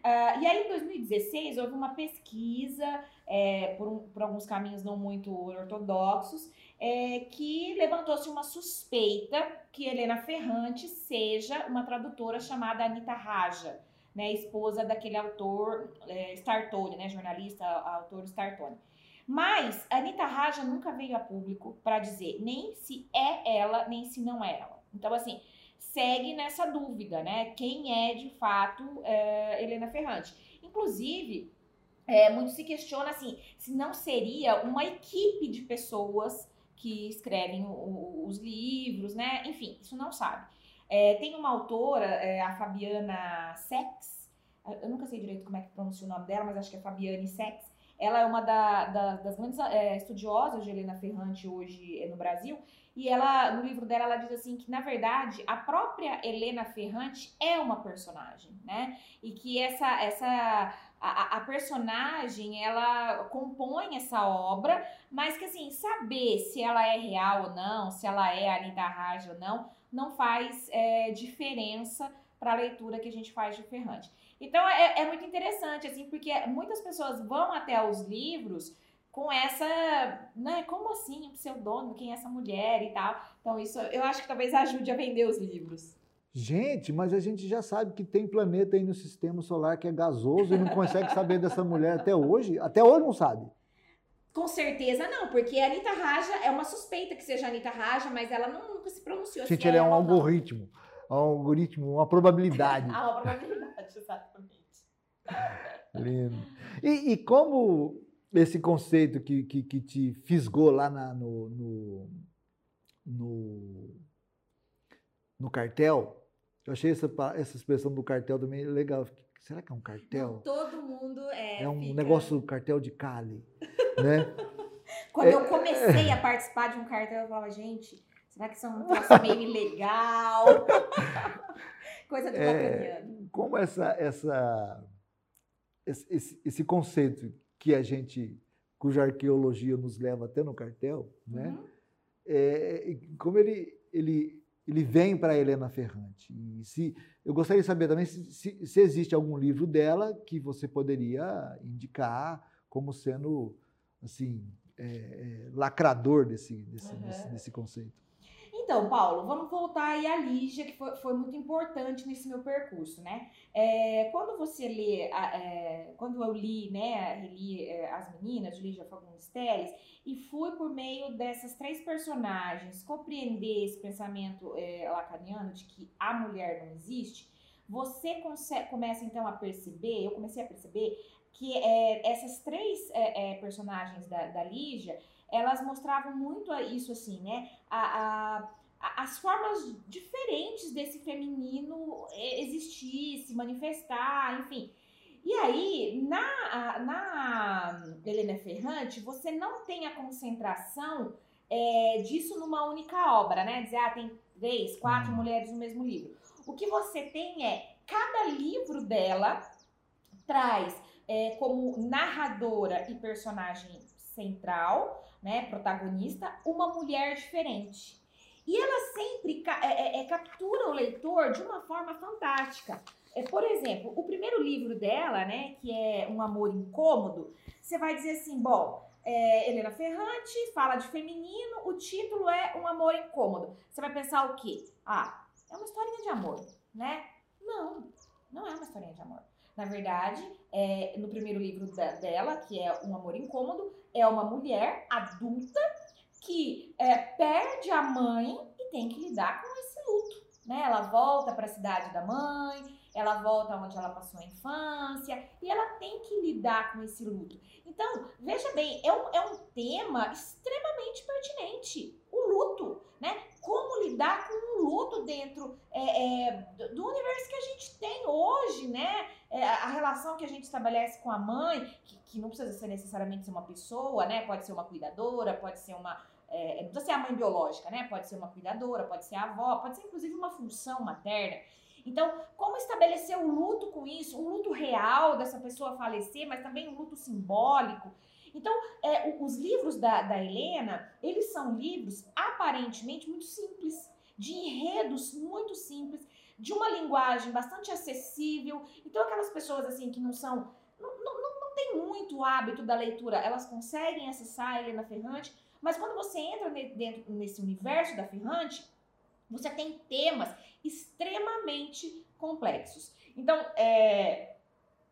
Uh, e aí, em 2016, houve uma pesquisa é, por, um, por, alguns caminhos não muito ortodoxos, é, que levantou-se uma suspeita que Helena Ferrante seja uma tradutora chamada Anita Raja, né, esposa daquele autor é, Startone, né, jornalista, autor Startone. Mas a Anitta Raja nunca veio a público para dizer nem se é ela, nem se não é ela. Então, assim, segue nessa dúvida, né? Quem é de fato é, Helena Ferrante? Inclusive, é, muito se questiona assim, se não seria uma equipe de pessoas que escrevem o, os livros, né? Enfim, isso não sabe. É, tem uma autora, é, a Fabiana Sex, eu nunca sei direito como é que pronuncia o nome dela, mas acho que é Fabiane Sex. Ela é uma da, da, das grandes é, estudiosas de Helena Ferrante hoje é, no Brasil, e ela, no livro dela, ela diz assim que, na verdade, a própria Helena Ferrante é uma personagem, né? E que essa, essa a, a personagem, ela compõe essa obra, mas que, assim, saber se ela é real ou não, se ela é Anitta Raj ou não, não faz é, diferença para a leitura que a gente faz de Ferrante. Então, é, é muito interessante, assim, porque muitas pessoas vão até os livros com essa, né, como assim, o pseudônimo, quem é essa mulher e tal. Então isso eu acho que talvez ajude a vender os livros. Gente, mas a gente já sabe que tem planeta aí no sistema solar que é gasoso e não consegue saber dessa mulher até hoje. Até hoje não sabe. Com certeza não, porque a Anitta Raja é uma suspeita que seja a Anitta Raja, mas ela não, nunca se pronunciou. Gente, ele é, é um algoritmo. Um algoritmo, uma probabilidade. ah, uma probabilidade, exatamente. Lindo. E, e como esse conceito que, que, que te fisgou lá na, no, no, no, no, cartel, eu achei essa, essa expressão do cartel também legal. Será que é um cartel? Não, todo mundo é. É um fica... negócio cartel de Cali, né? Quando é, eu comecei é... a participar de um cartel, eu falava, gente, será que isso é um negócio meio ilegal? Coisa de é, Como essa, essa, esse, esse conceito que a gente, cuja arqueologia nos leva até no cartel, né? Uhum. É, como ele, ele, ele vem para Helena Ferrante. E se eu gostaria de saber também se, se, se, existe algum livro dela que você poderia indicar como sendo assim é, é, lacrador desse, desse, uhum. desse, desse conceito. Então, Paulo, vamos voltar aí à Lígia, que foi, foi muito importante nesse meu percurso, né? É, quando você lê, é, quando eu li, né, reli é, As Meninas, de Lígia Fagundes Telles, e fui por meio dessas três personagens compreender esse pensamento é, lacaniano de que a mulher não existe, você começa então a perceber, eu comecei a perceber que é, essas três é, personagens da, da Lígia, elas mostravam muito isso assim, né? A, a, as formas diferentes desse feminino existir, se manifestar, enfim. E aí, na, na Helena Ferrante, você não tem a concentração é, disso numa única obra, né? Dizer, ah, tem três, quatro uhum. mulheres no mesmo livro. O que você tem é, cada livro dela traz é, como narradora e personagem central, né, protagonista, uma mulher diferente. E ela sempre é, é, é, captura o leitor de uma forma fantástica. É, por exemplo, o primeiro livro dela, né, que é Um Amor Incômodo, você vai dizer assim, bom, é, Helena Ferrante fala de feminino, o título é Um Amor Incômodo. Você vai pensar o quê? Ah, é uma historinha de amor, né? Não, não é uma historinha de amor. Na verdade, é, no primeiro livro da, dela, que é Um Amor Incômodo, é uma mulher adulta que é, perde a mãe e tem que lidar com esse luto. Né? Ela volta para a cidade da mãe, ela volta onde ela passou a infância e ela tem que lidar com esse luto. Então, veja bem, é um, é um tema extremamente pertinente. O luto, né? Como lidar com o luto dentro é, é, do universo que a gente tem hoje, né? É, a relação que a gente estabelece com a mãe, que, que, não precisa ser necessariamente ser uma pessoa, né? Pode ser uma cuidadora, pode ser uma. É, não precisa ser a mãe biológica, né? Pode ser uma cuidadora, pode ser a avó, pode ser inclusive uma função materna. Então, como estabelecer o luto com isso? Um luto real dessa pessoa falecer, mas também um luto simbólico. Então, é, os livros da, da Helena, eles são livros aparentemente muito simples, de enredos muito simples, de uma linguagem bastante acessível. Então, aquelas pessoas assim que não são. Não, não, não tem muito hábito da leitura, elas conseguem acessar a Helena Ferrante, mas quando você entra dentro nesse universo da Ferrante, você tem temas extremamente complexos. Então, é,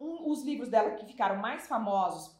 um, os livros dela que ficaram mais famosos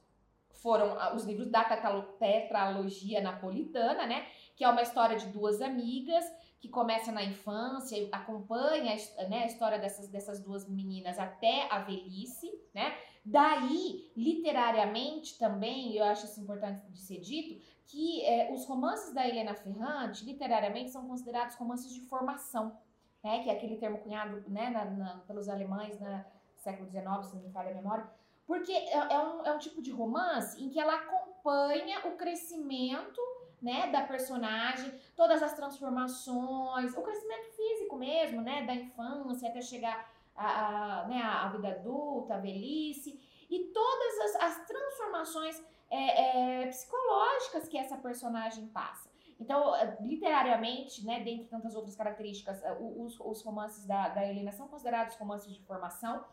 foram ah, os livros da tetralogia napolitana, né? Que é uma história de duas amigas que começa na infância acompanha né, a história dessas, dessas duas meninas até a velhice, né? Daí, literariamente também, eu acho isso importante de ser dito, que é, os romances da Helena Ferrante, literariamente, são considerados romances de formação, né? Que é aquele termo cunhado né, na, na, pelos alemães no século XIX, se não me falha a memória, porque é, é, um, é um tipo de romance em que ela acompanha o crescimento né, da personagem, todas as transformações, o crescimento físico mesmo, né, da infância até chegar à, né, a vida adulta, a velhice, e todas as, as transformações é, é, psicológicas que essa personagem passa. Então, é, literariamente, né, dentre tantas outras características, é, os, os romances da, da Helena são considerados romances de formação.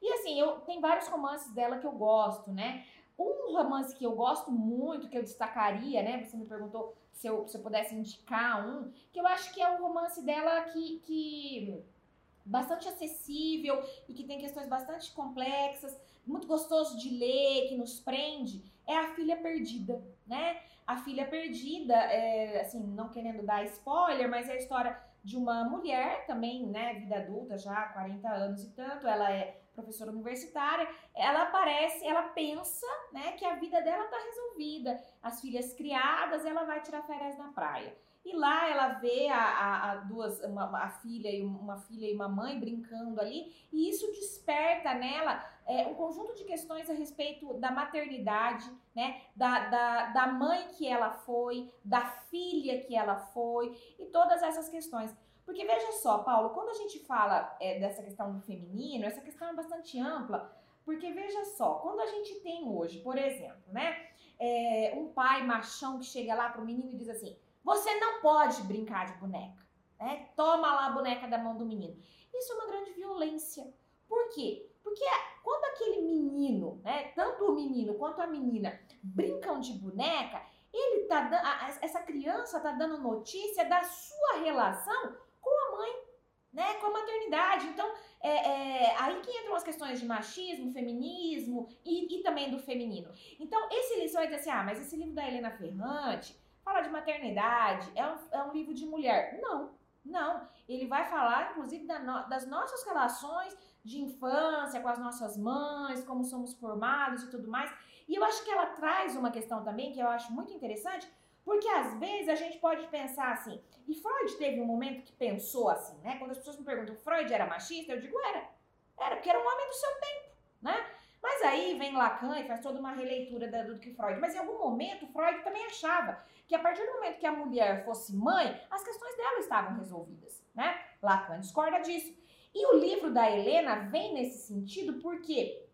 E assim, eu tem vários romances dela que eu gosto, né? Um romance que eu gosto muito, que eu destacaria, né? Você me perguntou se eu, se eu pudesse indicar um, que eu acho que é um romance dela que, que bastante acessível e que tem questões bastante complexas, muito gostoso de ler, que nos prende, é A Filha Perdida, né? A Filha Perdida, é, assim, não querendo dar spoiler, mas é a história de uma mulher também, né, vida adulta já, 40 anos e tanto, ela é professora universitária, ela parece, ela pensa, né, que a vida dela tá resolvida, as filhas criadas, ela vai tirar férias na praia. E lá ela vê a, a, a duas, uma, a filha e uma filha e uma mãe brincando ali, e isso desperta nela é, um conjunto de questões a respeito da maternidade, né, da, da, da mãe que ela foi, da filha que ela foi, e todas essas questões. Porque veja só, Paulo, quando a gente fala é, dessa questão do feminino, essa questão é bastante ampla, porque veja só, quando a gente tem hoje, por exemplo, né, é, um pai machão que chega lá pro menino e diz assim: você não pode brincar de boneca. né? Toma lá a boneca da mão do menino. Isso é uma grande violência. Por quê? Porque quando aquele menino, né, tanto o menino quanto a menina brincam de boneca, ele tá essa criança tá dando notícia da sua relação com a mãe, né, com a maternidade. Então, é, é, aí que entram as questões de machismo, feminismo e, e também do feminino. Então, esse livro, você vai dizer assim, ah, mas esse livro da Helena Ferrante fala de maternidade, é um, é um livro de mulher. Não, não. Ele vai falar, inclusive, da no, das nossas relações de infância com as nossas mães, como somos formados e tudo mais. E eu acho que ela traz uma questão também que eu acho muito interessante, porque às vezes a gente pode pensar assim, e Freud teve um momento que pensou assim, né? Quando as pessoas me perguntam, Freud era machista? Eu digo, era. Era, porque era um homem do seu tempo, né? Mas aí vem Lacan e faz toda uma releitura do, que Freud. Mas em algum momento, Freud também achava que a partir do momento que a mulher fosse mãe, as questões dela estavam resolvidas, né? Lacan discorda disso. E o livro da Helena vem nesse sentido porque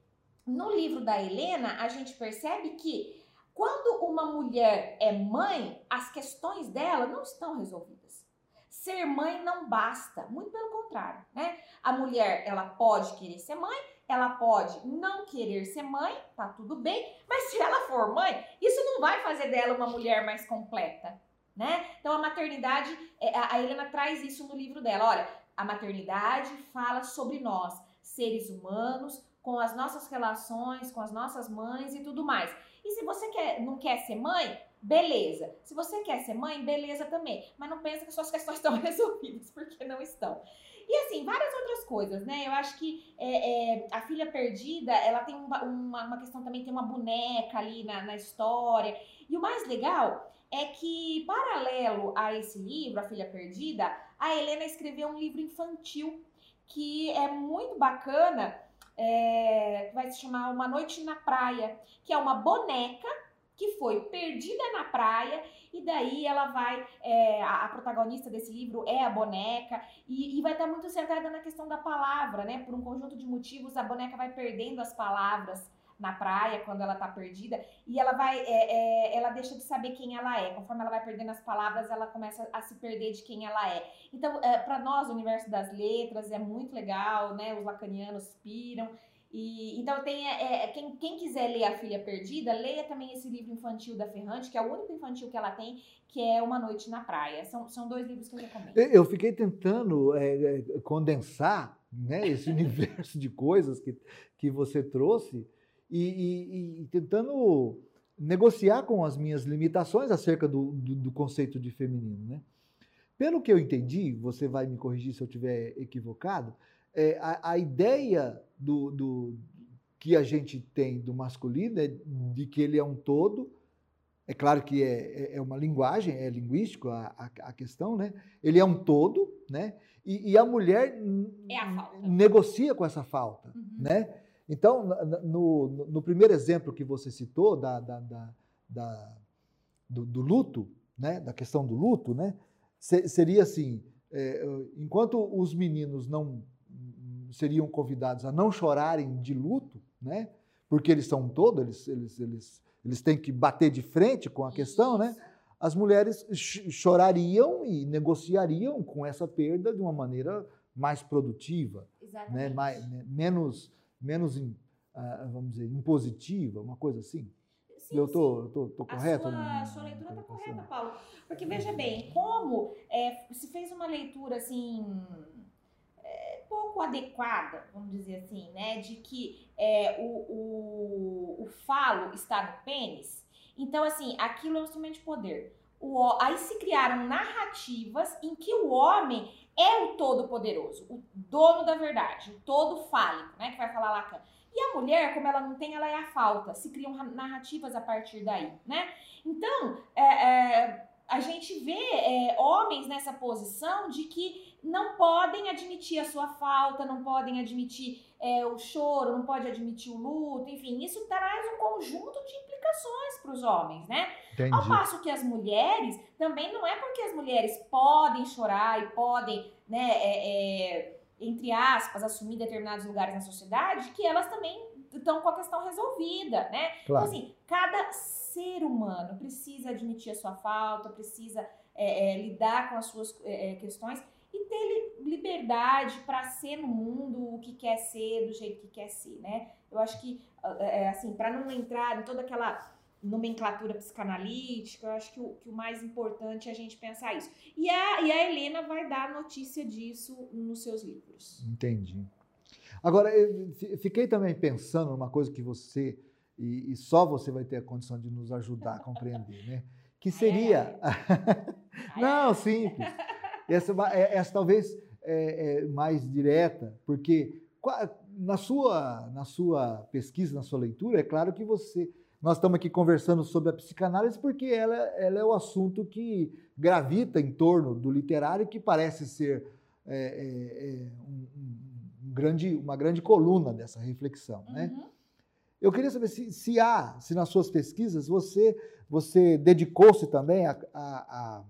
no livro da Helena a gente percebe que quando uma mulher é mãe, as questões dela não estão resolvidas. Ser mãe não basta, muito pelo contrário, né? A mulher, ela pode querer ser mãe, ela pode não querer ser mãe, tá tudo bem, mas se ela for mãe, isso não vai fazer dela uma mulher mais completa, né? Então a maternidade, é, a Helena traz isso no livro dela. Olha, a maternidade fala sobre nós, seres humanos, com as nossas relações, com as nossas mães e tudo mais. E se você quer, não quer ser mãe, beleza. Se você quer ser mãe, beleza também. Mas não pensa que suas questões estão resolvidas, porque não estão. E assim, várias outras coisas, né? Eu acho que é, é, a filha perdida, ela tem uma, uma, questão também, tem uma boneca ali na, na história. E o mais legal é que, paralelo a esse livro, A Filha Perdida, a Helena escreveu um livro infantil que é muito bacana, é, vai se chamar Uma Noite na Praia, que é uma boneca que foi perdida na praia e daí ela vai, é, a, a, protagonista desse livro é a boneca e, e, vai estar muito centrada na questão da palavra, né? Por um conjunto de motivos, a boneca vai perdendo as palavras na praia quando ela tá perdida e ela vai é, é, ela deixa de saber quem ela é conforme ela vai perdendo as palavras ela começa a se perder de quem ela é então é, para nós o universo das letras é muito legal né os lacanianos piram e, então tem é, é, quem, quem quiser ler A Filha Perdida, leia também esse livro infantil da Ferrante, que é o único infantil que ela tem, que é Uma Noite na Praia. São, são dois livros que eu recomendo. Eu fiquei tentando é, é condensar né, esse universo de coisas que, que você trouxe e, e, e, tentando negociar com as minhas limitações acerca do, do, do, conceito de feminino. Né? Pelo que eu entendi, você vai me corrigir se eu estiver equivocado, é, a, a, ideia do, do, que a gente tem do masculino é de que ele é um todo. É claro que é, é, é uma linguagem, é linguístico a, a, a, questão, né? Ele é um todo, né? E, e a mulher é a negocia com essa falta, uhum. né? Então, no, no, primeiro exemplo que você citou da, da, da, da do, do, luto, né, da questão do luto, né, seria assim: é, enquanto os meninos não seriam convidados a não chorarem de luto, né, porque eles são todos, eles, eles, eles, eles têm que bater de frente com a questão, né, as mulheres chorariam e negociariam com essa perda de uma maneira mais produtiva, né, mais, né, menos menos, uh, vamos dizer, impositiva, uma coisa assim? Sim, eu tô, tô, tô correta? A sua, sua leitura está correta, Paulo. Porque veja bem, como é, se fez uma leitura assim é, pouco adequada, vamos dizer assim, né, de que é, o, o, o falo está no pênis. Então, assim, aquilo é um instrumento de poder. O, aí se criaram narrativas em que o homem é o todo-poderoso, o dono da verdade, o todo fálico, né? Que vai falar Lacan. E a mulher, como ela não tem, ela é a falta. Se criam narrativas a partir daí, né? Então, é, é, a gente vê é, homens nessa posição de que não podem admitir a sua falta, não podem admitir é, o choro, não pode admitir o luto, enfim, isso traz um conjunto de implicações para os homens, né? Entendi. Ao passo que as mulheres, também não é porque as mulheres podem chorar e podem, né, é, é, entre aspas, assumir determinados lugares na sociedade, que elas também estão com a questão resolvida, né? Então, claro. Então, assim, cada ser humano, precisa admitir a sua falta, precisa é, é, lidar com as suas é, é questões e ter liberdade para ser no mundo o que quer ser, do jeito que quer ser, né? Eu acho que, é, é, assim, para não entrar em toda aquela nomenclatura psicanalítica, eu acho que o, que o mais importante é a gente pensar isso. E a, e a Helena vai dar notícia disso nos seus livros. Entendi. Agora, eu fiquei também pensando numa coisa que você, e, e só você vai ter a condição de nos ajudar a compreender, né? Que seria. É. Não, simples. Essa, é, essa talvez é, é mais direta, porque na sua, na sua pesquisa, na sua leitura, é claro que você. Nós estamos aqui conversando sobre a psicanálise porque ela, ela é o assunto que gravita em torno do literário, que parece ser é, é, é um, um, grande, uma grande coluna dessa reflexão. Né? Uhum. Eu queria saber se, se há, se nas suas pesquisas você, você dedicou-se também a, a,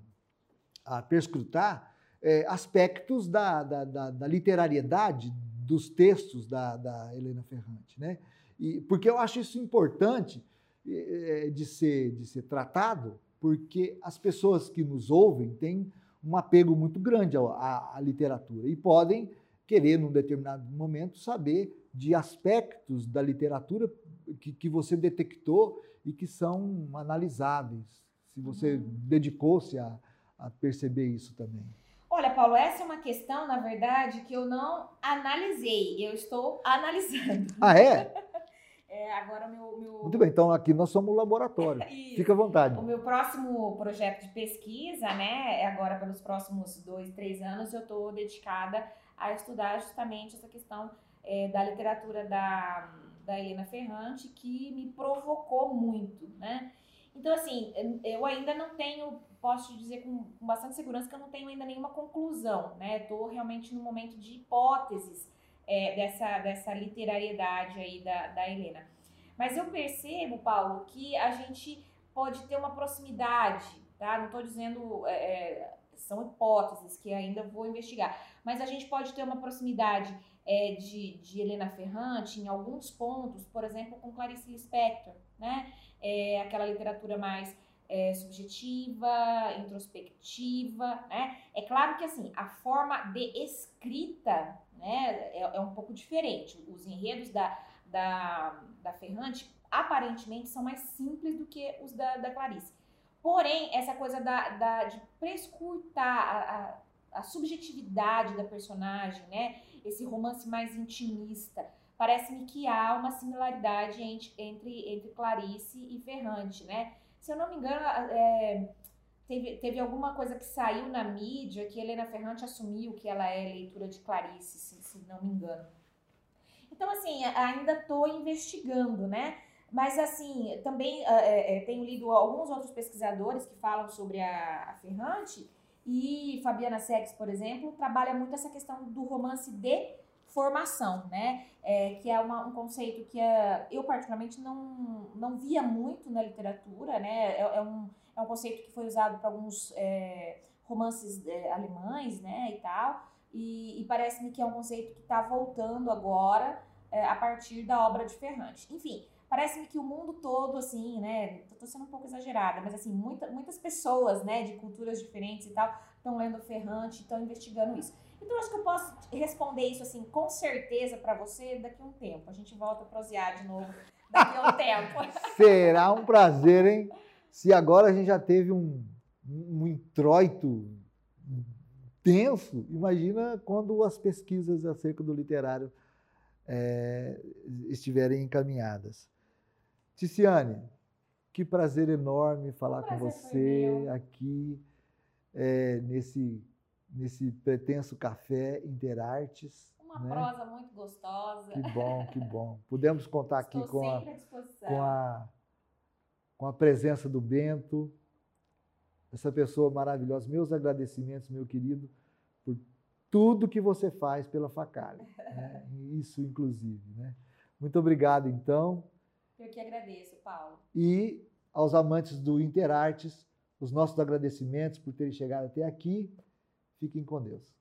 a, a perscrutar é, aspectos da, da, da, da literariedade dos textos da, da Helena Ferrante, né? E, porque eu acho isso importante é, de, ser, de ser tratado, porque as pessoas que nos ouvem têm um apego muito grande à, à, à literatura e podem querer, num determinado momento, saber de aspectos da literatura que, que você detectou e que são analisáveis, se você uhum. dedicou-se a, a perceber isso também. Olha, Paulo, essa é uma questão, na verdade, que eu não analisei. Eu estou analisando. Ah, é? É, agora meu, meu... Muito bem, então aqui nós somos um laboratório. Fica à vontade. O meu próximo projeto de pesquisa, né, é agora pelos próximos dois, três anos, eu estou dedicada a estudar justamente essa questão é, da literatura da, da Helena Ferrante, que me provocou muito, né? Então, assim, eu ainda não tenho, posso te dizer com, com bastante segurança que eu não tenho ainda nenhuma conclusão, né? Estou realmente no momento de hipóteses é, dessa, dessa literariedade aí da, da Helena. Mas eu percebo, Paulo, que a gente pode ter uma proximidade, tá? Não estou dizendo. É, são hipóteses que ainda vou investigar. Mas a gente pode ter uma proximidade é, de, de Helena Ferrante em alguns pontos, por exemplo, com Clarice Lispector, né? é, aquela literatura mais é, subjetiva, introspectiva, né? É claro que assim a forma de escrita, né, é, é um pouco diferente. Os enredos da, da, da Ferrante aparentemente são mais simples do que os da, da Clarice. Porém, essa coisa da, da de prescrutar a, a, a subjetividade da personagem, né? Esse romance mais intimista, parece-me que há uma similaridade entre, entre, entre Clarice e Ferrante, né? Se eu não me engano, é, teve, teve alguma coisa que saiu na mídia que Helena Ferrante assumiu que ela é leitura de Clarice, se, se não me engano. Então, assim, ainda estou investigando, né? Mas, assim, também é, é, tenho lido alguns outros pesquisadores que falam sobre a, a Ferrante e Fabiana Sex, por exemplo, trabalha muito essa questão do romance de formação, né? É, que é uma, um conceito que é, eu particularmente não, não via muito na literatura, né? É, é um, é um conceito que foi usado para alguns é, romances é, alemães, né? E tal. E, e parece-me que é um conceito que está voltando agora é, a partir da obra de Ferrante. Enfim, parece-me que o mundo todo, assim, né? Tô sendo um pouco exagerada, mas assim, muita, muitas pessoas, né, de culturas diferentes e tal, estão lendo Ferrante, estão investigando isso. Então, acho que eu posso responder isso assim, com certeza para você daqui a um tempo. A gente volta a prosear de novo daqui a um tempo. Será um prazer, hein? Se agora a gente já teve um, um introito tenso, imagina quando as pesquisas acerca do literário é, estiverem encaminhadas. Ticiane, que prazer enorme falar prazer com você aqui é, nesse nesse pretenso café Interartes. Uma né? prosa muito gostosa. Que bom, que bom. Pudemos contar aqui com a, com, a, com a presença do Bento, essa pessoa maravilhosa. Meus agradecimentos, meu querido, por tudo que você faz pela Facalha. Né? Isso, inclusive. Né? Muito obrigado, então. Eu que agradeço, Paulo. E aos amantes do Interartes, os nossos agradecimentos por terem chegado até aqui. Fiquem com Deus.